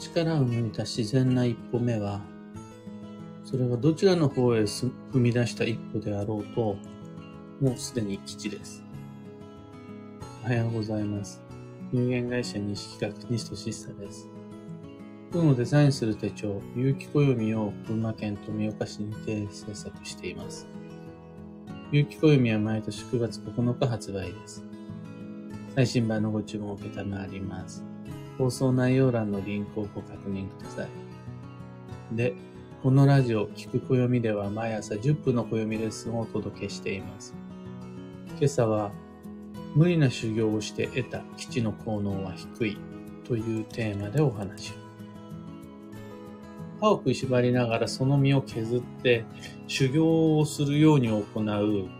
力を抜いた自然な一歩目は、それがどちらの方へ踏み出した一歩であろうと、もうすでに基地です。おはようございます。有限会社西企画西俊久です。運をデザインする手帳、有機暦を群馬県富岡市にて制作しています。有機暦は毎年9月9日発売です。最新版のご注文を受けたまわります。放送内容欄のリンクをご確認ください。で、このラジオ、聞く暦では毎朝10分の暦レッスンをお届けしています。今朝は、無理な修行をして得た基地の効能は低いというテーマでお話を。歯を食いしばりながらその身を削って修行をするように行う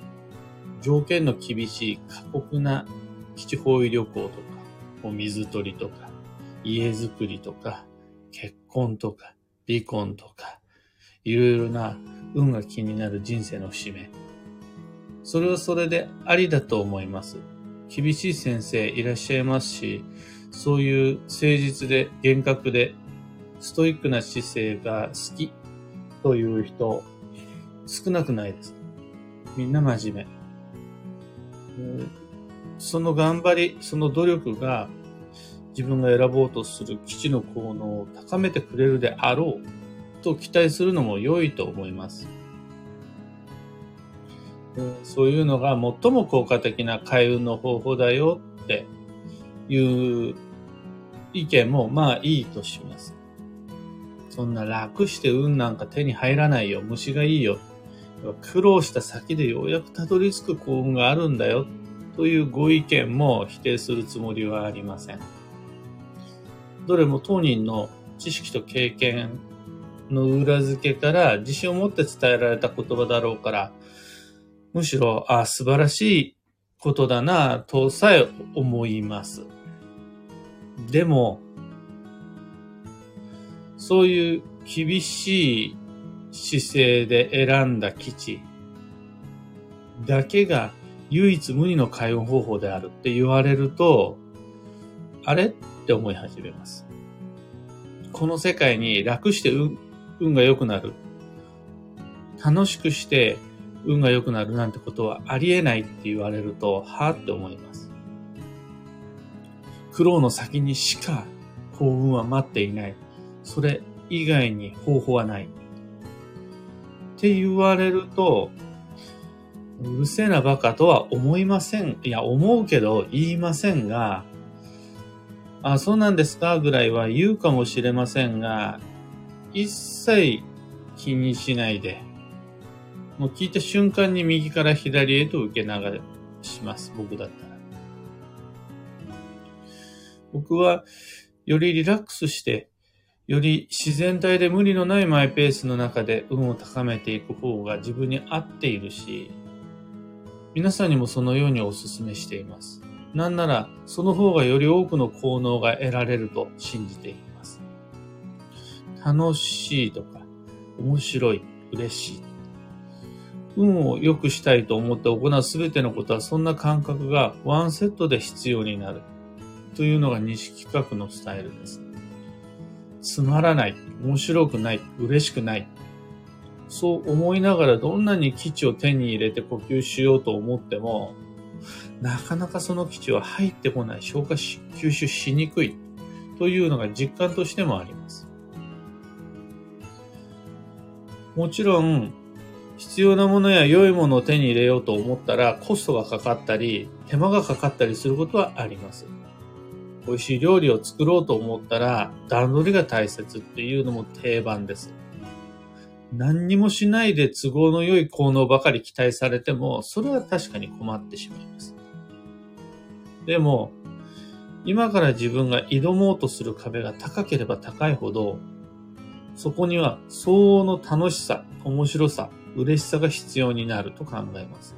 条件の厳しい過酷な基地方位旅行とか、お水取りとか、家づくりとか、結婚とか、離婚とか、いろいろな運が気になる人生の節目。それはそれでありだと思います。厳しい先生いらっしゃいますし、そういう誠実で厳格でストイックな姿勢が好きという人少なくないです。みんな真面目。その頑張り、その努力が自分が選ぼうとする基地の効能を高めてくれるであろうと期待するのも良いと思います。そういうのが最も効果的な開運の方法だよっていう意見もまあいいとします。そんな楽して運なんか手に入らないよ。虫がいいよ。苦労した先でようやくたどり着く幸運があるんだよ。というご意見も否定するつもりはありません。どれも当人の知識と経験の裏付けから自信を持って伝えられた言葉だろうから、むしろ、あ素晴らしいことだな、とさえ思います。でも、そういう厳しい姿勢で選んだ基地だけが唯一無二の開運方法であるって言われると、あれ？って思い始めます。この世界に楽して運運が良くなる。楽しくして運が良くなるなんてことはありえないって言われると、はぁって思います。苦労の先にしか幸運は待っていない。それ以外に方法はない。って言われると、うるせえなバカとは思いません。いや、思うけど言いませんが、あ、そうなんですか？ぐらいは言うかもしれませんが、一切気にしないで、もう聞いた瞬間に右から左へと受け流します。僕だったら。僕は、よりリラックスして、より自然体で無理のないマイペースの中で運を高めていく方が自分に合っているし、皆さんにもそのようにお勧めしています。なんなら、その方がより多くの効能が得られると信じています。楽しいとか、面白い、嬉しい。運を良くしたいと思って行うすべてのことはそんな感覚がワンセットで必要になる。というのが西企画のスタイルです。つまらない、面白くない、嬉しくない。そう思いながらどんなに基地を手に入れて呼吸しようと思っても、なかなかその基地は入ってこない、消化し、吸収しにくいというのが実感としてもあります。もちろん、必要なものや良いものを手に入れようと思ったらコストがかかったり、手間がかかったりすることはあります。美味しい料理を作ろうと思ったら段取りが大切っていうのも定番です。何にもしないで都合の良い効能ばかり期待されても、それは確かに困ってしまいます。でも、今から自分が挑もうとする壁が高ければ高いほど、そこには相応の楽しさ、面白さ、嬉しさが必要になると考えます。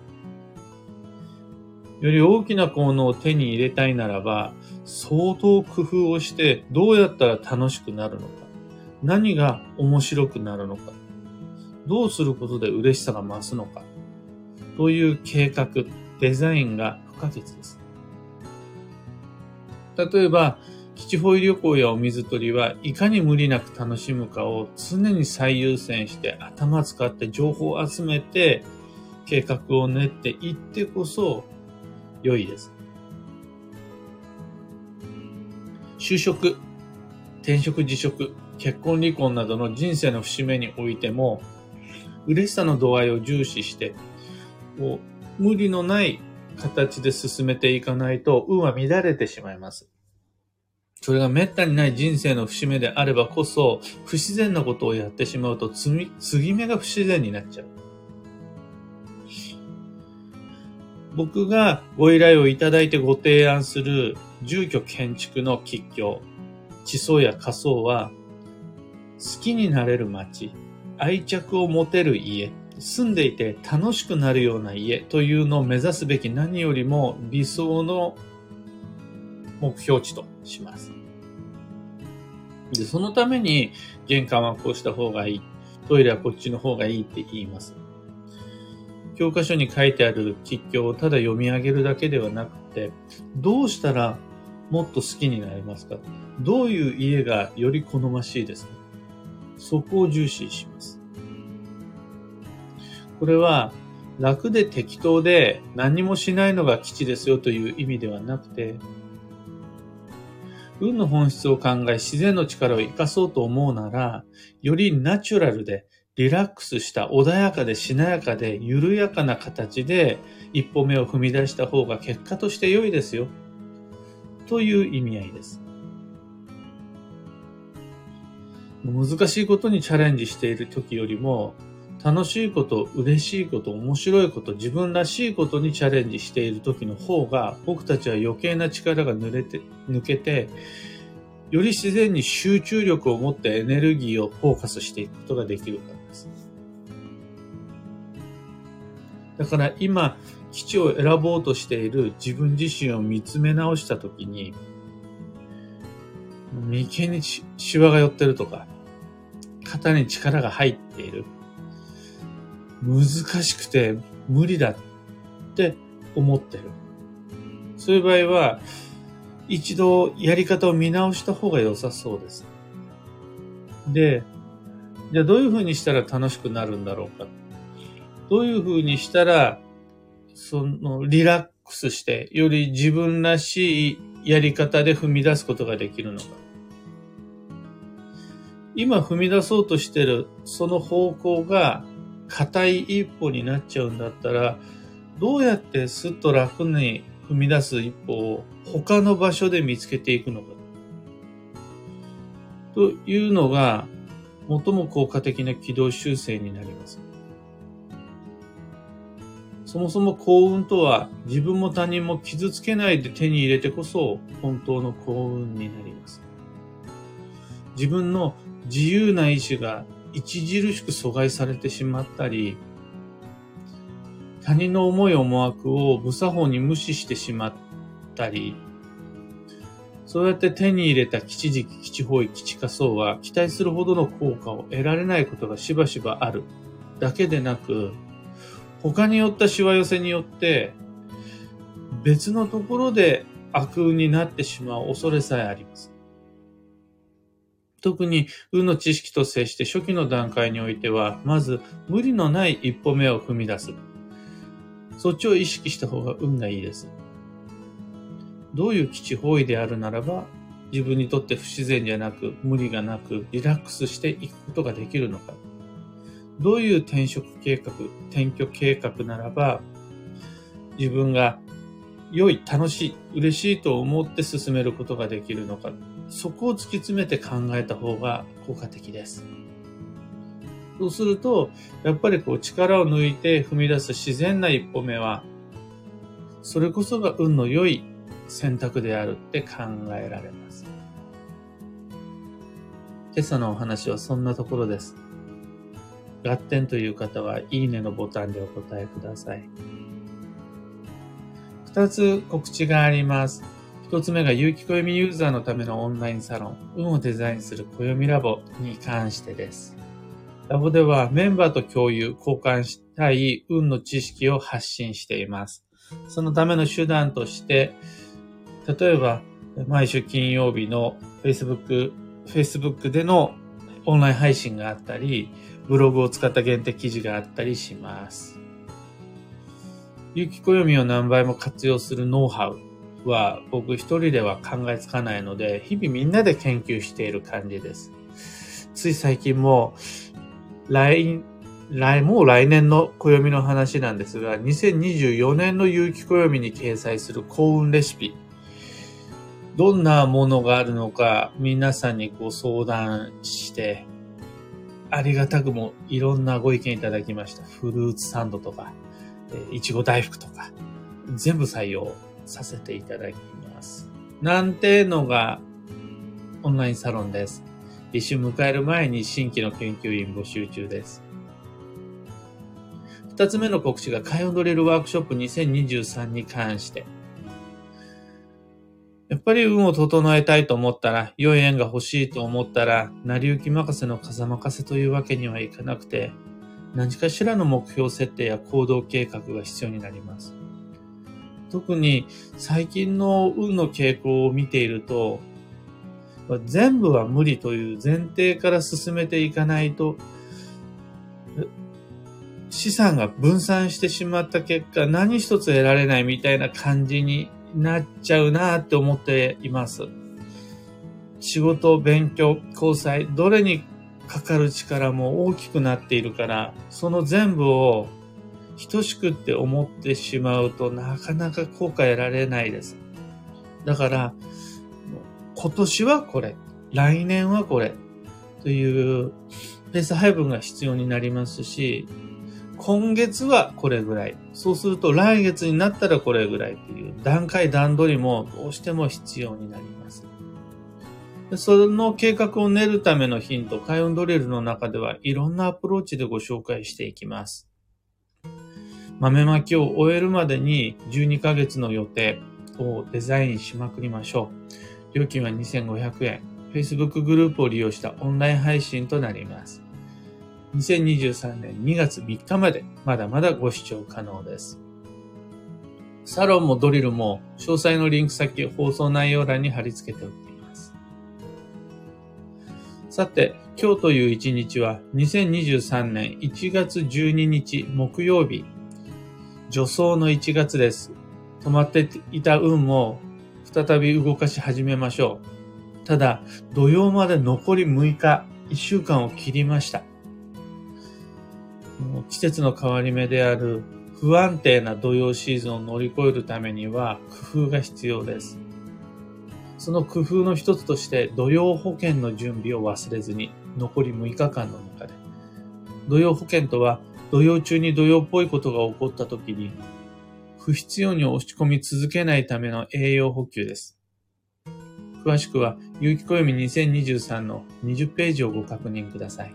より大きな効能を手に入れたいならば、相当工夫をしてどうやったら楽しくなるのか、何が面白くなるのか、どうすることで嬉しさが増すのか、という計画、デザインが不可欠です。例えば、基地方位旅行やお水取りはいかに無理なく楽しむかを常に最優先して頭使って情報を集めて計画を練っていってこそ良いです。就職、転職辞職、結婚離婚などの人生の節目においても嬉しさの度合いを重視して無理のない形で進めていかないと運は乱れてしまいます。それが滅多にない人生の節目であればこそ、不自然なことをやってしまうと、継ぎ目が不自然になっちゃう。僕がご依頼をいただいてご提案する住居建築の吉居、地層や仮想は、好きになれる街、愛着を持てる家、住んでいて楽しくなるような家というのを目指すべき何よりも理想の目標値とします。で、そのために玄関はこうした方がいい。トイレはこっちの方がいいって言います。教科書に書いてある吉祥をただ読み上げるだけではなくて、どうしたらもっと好きになりますかどういう家がより好ましいですかそこを重視します。これは楽で適当で何もしないのが基地ですよという意味ではなくて、運の本質を考え自然の力を活かそうと思うなら、よりナチュラルでリラックスした穏やかでしなやかで緩やかな形で一歩目を踏み出した方が結果として良いですよ。という意味合いです。難しいことにチャレンジしている時よりも楽しいこと、嬉しいこと、面白いこと、自分らしいことにチャレンジしている時の方が、僕たちは余計な力が抜れて抜けて、より自然に集中力を持ってエネルギーをフォーカスしていくことができるからです。だから今、基地を選ぼうとしている自分自身を見つめ直したときに、眉間にシワが寄ってるとか、肩に力が入っている。難しくて無理だって思ってる。そういう場合は、一度やり方を見直した方が良さそうです。で、じゃあどういうふうにしたら楽しくなるんだろうか。どういうふうにしたら、そのリラックスして、より自分らしいやり方で踏み出すことができるのか。今踏み出そうとしてるその方向が硬い一歩になっちゃうんだったら、どうやってすっと楽に踏み出す一歩を他の場所で見つけていくのか。というのが、最も効果的な軌道修正になります。そもそも幸運とは自分も他人も傷つけないで手に入れてこそ本当の幸運になります。自分の自由な意志が著しく阻害されてしまったり、他人の思い思惑を無作法に無視してしまったり、そうやって手に入れた基地時期、基地方位、基地仮想は期待するほどの効果を得られないことがしばしばあるだけでなく、他によったしわ寄せによって別のところで悪運になってしまう恐れさえあります。特に運の知識と接して初期の段階においては、まず無理のない一歩目を踏み出す。そっちを意識した方が運がいいです。どういう基地方位であるならば、自分にとって不自然じゃなく、無理がなく、リラックスしていくことができるのか。どういう転職計画、転居計画ならば、自分が良い、楽しい、嬉しいと思って進めることができるのか。そこを突き詰めて考えた方が効果的です。そうすると、やっぱりこう力を抜いて踏み出す自然な一歩目は、それこそが運の良い選択であるって考えられます。今朝のお話はそんなところです。合点という方は、いいねのボタンでお答えください。二つ告知があります。一つ目が有機暦ユーザーのためのオンラインサロン、運をデザインする暦ラボに関してです。ラボではメンバーと共有、交換したい運の知識を発信しています。そのための手段として、例えば毎週金曜日の Facebook、Facebook でのオンライン配信があったり、ブログを使った限定記事があったりします。有機暦を何倍も活用するノウハウは僕一人では考えつかないので、日々みんなで研究している感じです。つい最近も、来、来、もう来年の暦の話なんですが、2024年の有機暦に掲載する幸運レシピ。どんなものがあるのか、皆さんにご相談して、ありがたくもいろんなご意見いただきました。フルーツサンドとか、いちご大福とか、全部採用させていただきます。なんてのがオンラインサロンです。一春迎える前に新規の研究員募集中です。二つ目の告知がカヨンドリルワークショップ2023に関して。やっぱり運を整えたいと思ったら、良い縁が欲しいと思ったら、成り行き任せの風任せというわけにはいかなくて、何かしらの目標設定や行動計画が必要になります。特に最近の運の傾向を見ていると、全部は無理という前提から進めていかないと、資産が分散してしまった結果、何一つ得られないみたいな感じになっちゃうなって思っています。仕事、勉強、交際、どれにかかる力も大きくなっているから、その全部を等しくって思ってしまうとなかなか効果得られないです。だから、今年はこれ、来年はこれというペース配分が必要になりますし、今月はこれぐらい。そうすると来月になったらこれぐらいという段階段取りもどうしても必要になります。その計画を練るためのヒント、開運ドリルの中ではいろんなアプローチでご紹介していきます。豆まきを終えるまでに12ヶ月の予定をデザインしまくりましょう。料金は2500円。Facebook グループを利用したオンライン配信となります。2023年2月3日までまだまだご視聴可能です。サロンもドリルも詳細のリンク先放送内容欄に貼り付けておきますさて、今日という一日は2023年1月12日木曜日、助走の1月です。止まっていた運も再び動かし始めましょう。ただ、土曜まで残り6日、1週間を切りました。季節の変わり目である不安定な土曜シーズンを乗り越えるためには工夫が必要です。その工夫の一つとして、土曜保険の準備を忘れずに、残り6日間の中で。土曜保険とは、土曜中に土曜っぽいことが起こった時に、不必要に押し込み続けないための栄養補給です。詳しくは、有機暦2023の20ページをご確認ください。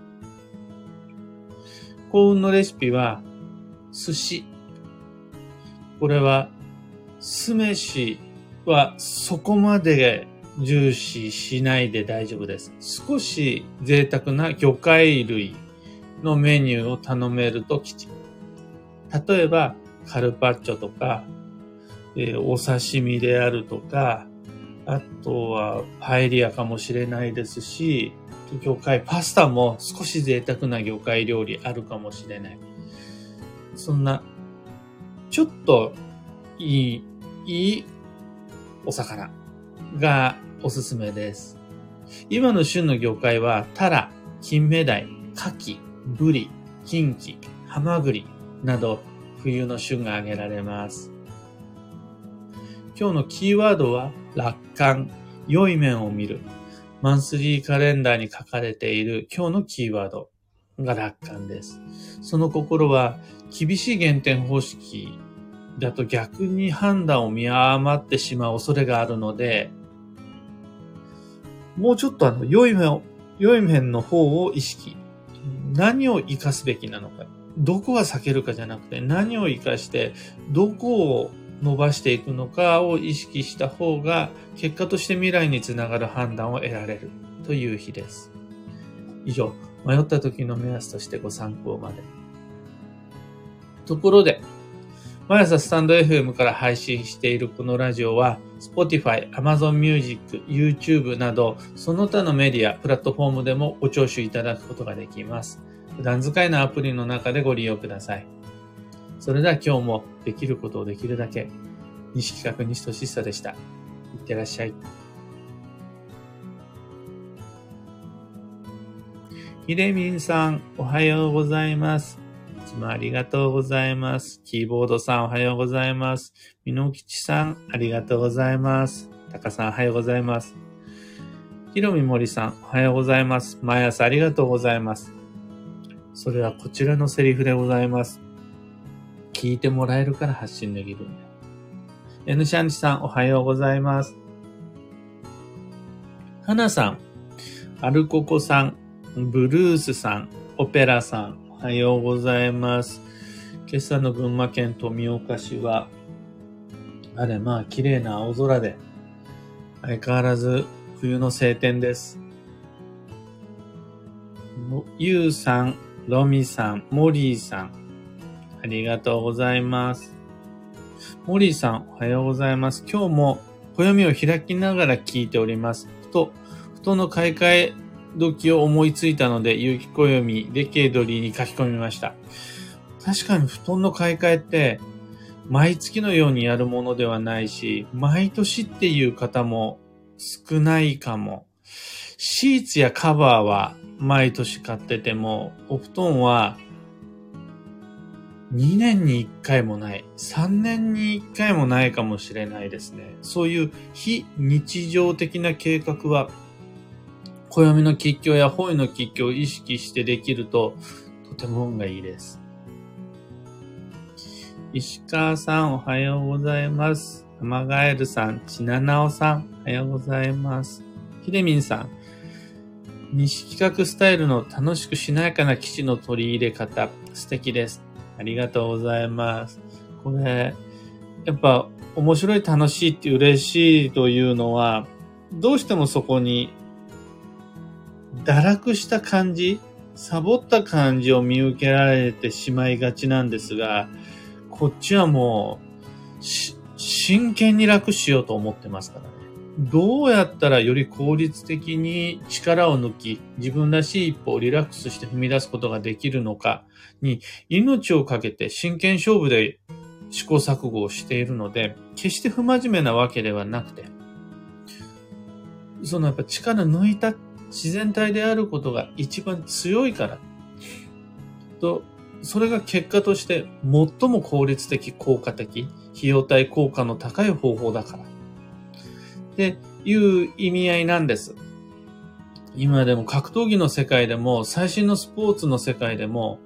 幸運のレシピは、寿司。これは、酢飯はそこまで重視しないで大丈夫です。少し贅沢な魚介類のメニューを頼めると吉。例えば、カルパッチョとか、えー、お刺身であるとか、あとはパエリアかもしれないですし、魚介、パスタも少し贅沢な魚介料理あるかもしれない。そんな、ちょっといい、いいお魚がおすすめです。今の旬の魚介は、タラ、金目鯛、カキ、ブリ、キンキ、ハマグリなど冬の旬が挙げられます。今日のキーワードは楽観、良い面を見る。マンスリーカレンダーに書かれている今日のキーワードが楽観です。その心は厳しい減点方式だと逆に判断を見誤ってしまう恐れがあるので、もうちょっとあの、良い面を、良い面の方を意識。何を活かすべきなのか。どこは避けるかじゃなくて、何を活かして、どこを伸ばしていくのかを意識した方が、結果として未来につながる判断を得られるという日です。以上、迷った時の目安としてご参考まで。ところで、毎朝スタンド FM から配信しているこのラジオは、Spotify、Amazon Music、YouTube など、その他のメディア、プラットフォームでもご聴取いただくことができます。普段使いのアプリの中でご利用ください。それでは今日もできることをできるだけ、西企画西俊久でした。いってらっしゃい。ひでみんさん、おはようございます。つもありがとうございます。キーボードさん、おはようございます。みのきちさん、ありがとうございます。たかさん、おはようございます。ひろみもりさん、おはようございます。毎朝ありがとうございます。それはこちらのセリフでございます。聞いてもらえるから発信できるんだ。N シャンチさん、おはようございます。はなさん、アルココさん、ブルースさん、オペラさん、おはようございます。今朝の群馬県富岡市は、あれ、まあ、綺麗な青空で、相変わらず冬の晴天です。ゆうさん、ロミさん、モリーさん、ありがとうございます。モリーさん、おはようございます。今日も暦を開きながら聞いております。ふと、布団の買い替え時を思いついたので、有機暦、デケードリーに書き込みました。確かに布団の買い替えって、毎月のようにやるものではないし、毎年っていう方も少ないかも。シーツやカバーは毎年買ってても、お布団は2年に1回もない、3年に1回もないかもしれないですね。そういう非日常的な計画は暦の吉祥や本の吉祥を意識してできると、とても運がいいです。石川さん、おはようございます。アマガエルさん、ちななおさん、おはようございます。ひでみんさん、西企画スタイルの楽しくしなやかな基地の取り入れ方、素敵です。ありがとうございます。これ、やっぱ面白い楽しいって嬉しいというのは、どうしてもそこに堕落した感じ、サボった感じを見受けられてしまいがちなんですが、こっちはもう、真剣に楽しようと思ってますからね。どうやったらより効率的に力を抜き、自分らしい一歩をリラックスして踏み出すことができるのかに、命をかけて真剣勝負で試行錯誤をしているので、決して不真面目なわけではなくて、そのやっぱ力抜いた自然体であることが一番強いから。と、それが結果として最も効率的、効果的、費用対効果の高い方法だから。っていう意味合いなんです。今でも格闘技の世界でも最新のスポーツの世界でも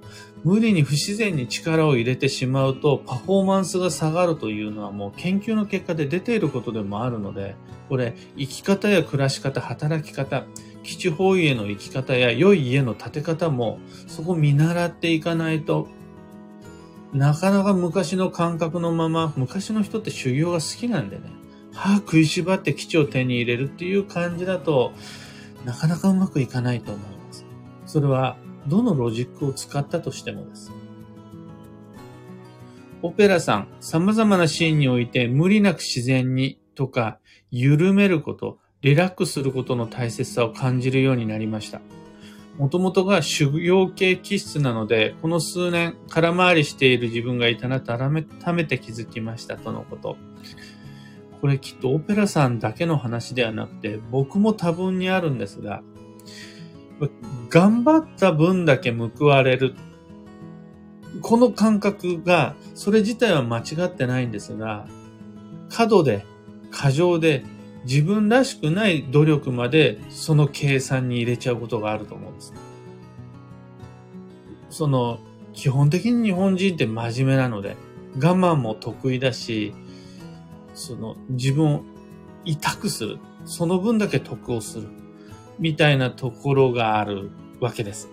無理に不自然に力を入れてしまうとパフォーマンスが下がるというのはもう研究の結果で出ていることでもあるので、これ生き方や暮らし方、働き方、基地方位への生き方や良い家の建て方もそこ見習っていかないとなかなか昔の感覚のまま、昔の人って修行が好きなんでね、歯食いしばって基地を手に入れるっていう感じだと、なかなかうまくいかないと思います。それは、どのロジックを使ったとしてもです。オペラさん、様々なシーンにおいて無理なく自然にとか、緩めること、リラックスすることの大切さを感じるようになりました。もともとが修行系気質なので、この数年空回りしている自分がいたなと改めて気づきましたとのこと。これきっとオペラさんだけの話ではなくて、僕も多分にあるんですが、頑張った分だけ報われる。この感覚が、それ自体は間違ってないんですが、過度で、過剰で、自分らしくない努力までその計算に入れちゃうことがあると思うんです。その、基本的に日本人って真面目なので、我慢も得意だし、その自分を痛くする。その分だけ得をする。みたいなところがあるわけです。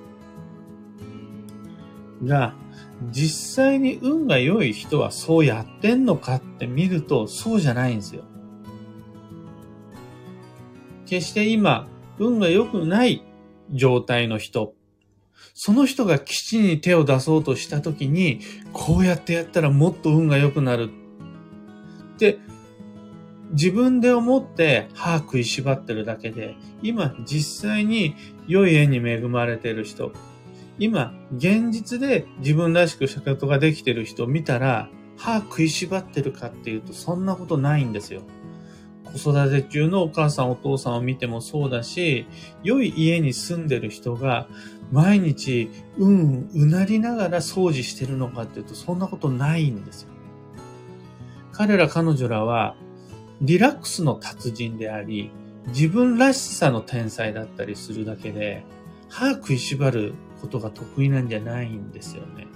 が、実際に運が良い人はそうやってんのかって見るとそうじゃないんですよ。決して今、運が良くない状態の人、その人が基地に手を出そうとしたときに、こうやってやったらもっと運が良くなるって自分で思って歯食いしばってるだけで、今実際に良い絵に恵まれてる人、今現実で自分らしく仕事ができてる人を見たら、歯食いしばってるかっていうとそんなことないんですよ。子育て中のお母さんお父さんを見てもそうだし、良い家に住んでる人が毎日うんうなりながら掃除してるのかっていうとそんなことないんですよ。彼ら彼女らはリラックスの達人であり、自分らしさの天才だったりするだけで、歯食いしばることが得意なんじゃないんですよね。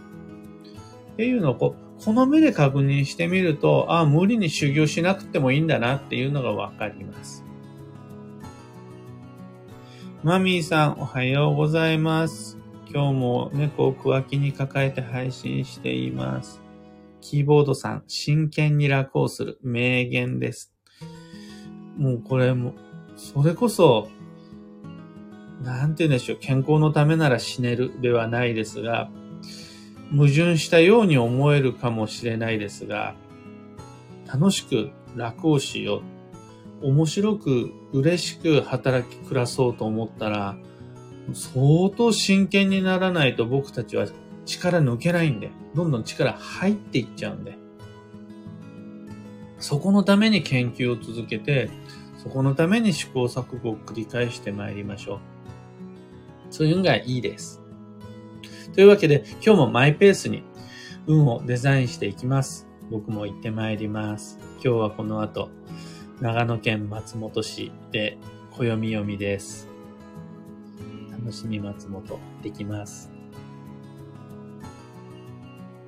っていうのをこう、この目で確認してみると、ああ、無理に修行しなくてもいいんだなっていうのがわかります。マミーさん、おはようございます。今日も猫を区分きに抱えて配信しています。キーボードさん、真剣に楽をする名言です。もうこれも、それこそ、なんて言うんでしょう、健康のためなら死ねるではないですが、矛盾したように思えるかもしれないですが、楽しく楽をしよう。面白く嬉しく働き暮らそうと思ったら、相当真剣にならないと僕たちは力抜けないんで、どんどん力入っていっちゃうんで。そこのために研究を続けて、そこのために試行錯誤を繰り返してまいりましょう。そういうのがいいです。というわけで、今日もマイペースに運をデザインしていきます。僕も行ってまいります。今日はこの後、長野県松本市で暦読みです。楽しみ松本できます。